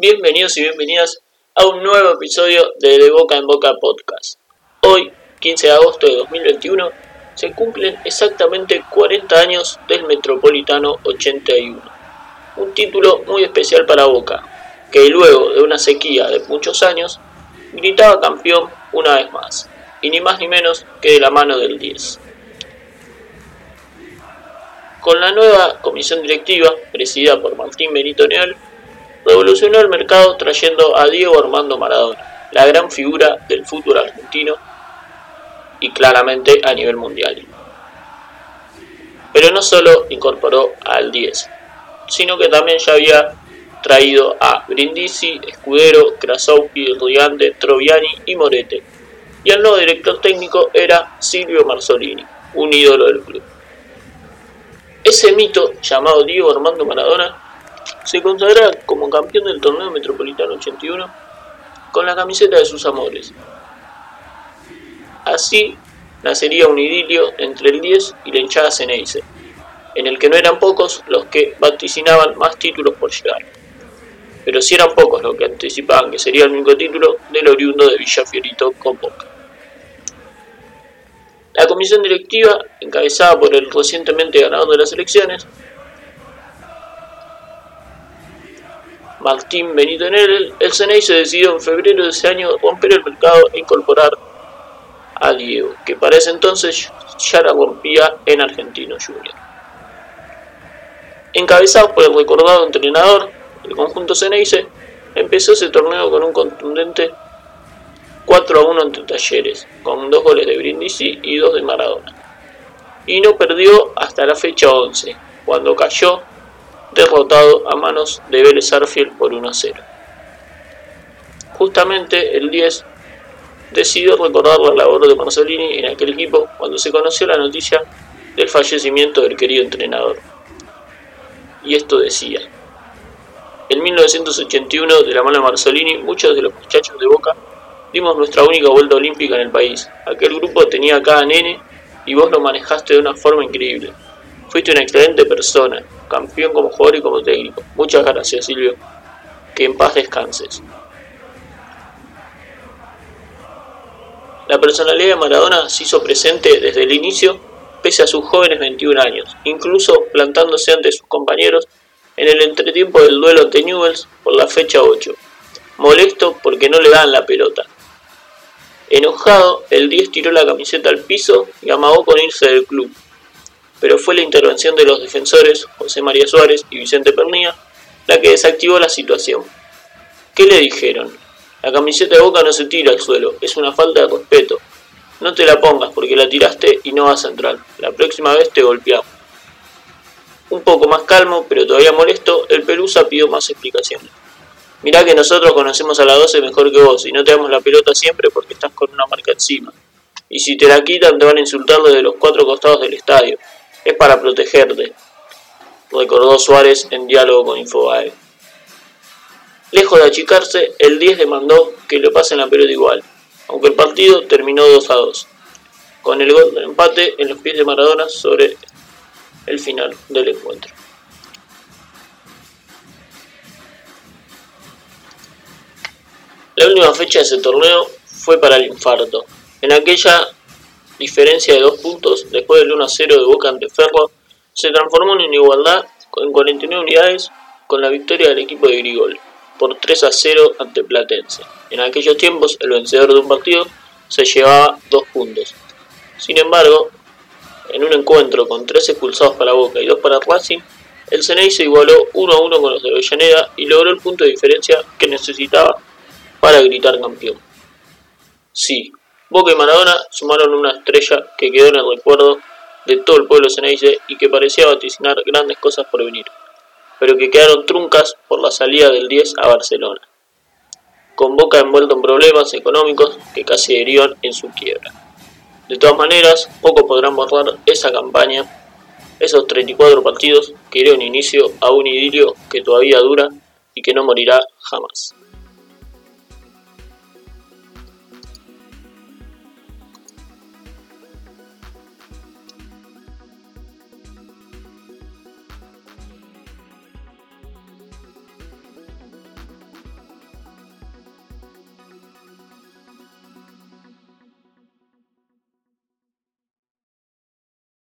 Bienvenidos y bienvenidas a un nuevo episodio de De Boca en Boca Podcast. Hoy, 15 de agosto de 2021, se cumplen exactamente 40 años del Metropolitano 81. Un título muy especial para Boca, que luego de una sequía de muchos años, gritaba campeón una vez más, y ni más ni menos que de la mano del 10. Con la nueva comisión directiva, presidida por Martín Benito Neal, revolucionó el mercado trayendo a Diego Armando Maradona, la gran figura del fútbol argentino y claramente a nivel mundial. Pero no solo incorporó al 10, sino que también ya había traído a Brindisi, Escudero, Krasowski, Rigante, Troviani y Morete. Y el nuevo director técnico era Silvio Marzolini, un ídolo del club. Ese mito, llamado Diego Armando Maradona, se consagra como campeón del torneo metropolitano 81 con la camiseta de sus amores. Así nacería un idilio entre el 10 y la hinchada Ceneice, en el que no eran pocos los que vaticinaban más títulos por llegar. Pero si eran pocos los que anticipaban que sería el único título del oriundo de Villafiorito con Boca. La comisión directiva, encabezada por el recientemente ganador de las elecciones, Martín Benito Enel, el CNI se decidió en febrero de ese año romper el mercado e incorporar a Diego, que para ese entonces ya la rompía en Argentino Junior. Encabezados por el recordado entrenador, el conjunto Ceneice empezó ese torneo con un contundente 4 a 1 ante Talleres, con dos goles de Brindisi y dos de Maradona. Y no perdió hasta la fecha 11, cuando cayó derrotado a manos de Vélez Arfield por 1 a 0. Justamente el 10 decidió recordar la labor de Marzolini en aquel equipo cuando se conoció la noticia del fallecimiento del querido entrenador. Y esto decía. En 1981, de la mano de Marzolini, muchos de los muchachos de Boca Dimos nuestra única vuelta olímpica en el país. Aquel grupo tenía cada nene y vos lo manejaste de una forma increíble. Fuiste una excelente persona, campeón como jugador y como técnico. Muchas gracias, Silvio. Que en paz descanses. La personalidad de Maradona se hizo presente desde el inicio, pese a sus jóvenes 21 años, incluso plantándose ante sus compañeros en el entretiempo del duelo ante Newells por la fecha 8, molesto porque no le dan la pelota. Enojado, el 10 tiró la camiseta al piso y amagó con irse del club. Pero fue la intervención de los defensores, José María Suárez y Vicente Pernía, la que desactivó la situación. ¿Qué le dijeron? La camiseta de boca no se tira al suelo, es una falta de respeto. No te la pongas porque la tiraste y no vas a entrar. La próxima vez te golpeamos. Un poco más calmo, pero todavía molesto, el Pelusa pidió más explicaciones. Mirá que nosotros conocemos a la 12 mejor que vos y no te damos la pelota siempre porque estás con una marca encima. Y si te la quitan te van a insultar desde los cuatro costados del estadio. Es para protegerte, recordó Suárez en diálogo con Infobae. Lejos de achicarse, el 10 demandó que le pasen la pelota igual, aunque el partido terminó 2 a 2, con el gol de empate en los pies de Maradona sobre el final del encuentro. La última fecha de ese torneo fue para el infarto. En aquella diferencia de dos puntos, después del 1 a 0 de Boca ante Ferro, se transformó en igualdad en 49 unidades con la victoria del equipo de Grigol por 3 a 0 ante Platense. En aquellos tiempos, el vencedor de un partido se llevaba dos puntos. Sin embargo, en un encuentro con 3 expulsados para Boca y 2 para Racing, el Ceney se igualó 1 a 1 con los de Avellaneda y logró el punto de diferencia que necesitaba para gritar campeón. Sí, Boca y Maradona sumaron una estrella que quedó en el recuerdo de todo el pueblo ceneice y que parecía vaticinar grandes cosas por venir, pero que quedaron truncas por la salida del 10 a Barcelona, con Boca envuelto en problemas económicos que casi derivan en su quiebra. De todas maneras, pocos podrán borrar esa campaña, esos 34 partidos que dieron inicio a un idilio que todavía dura y que no morirá jamás.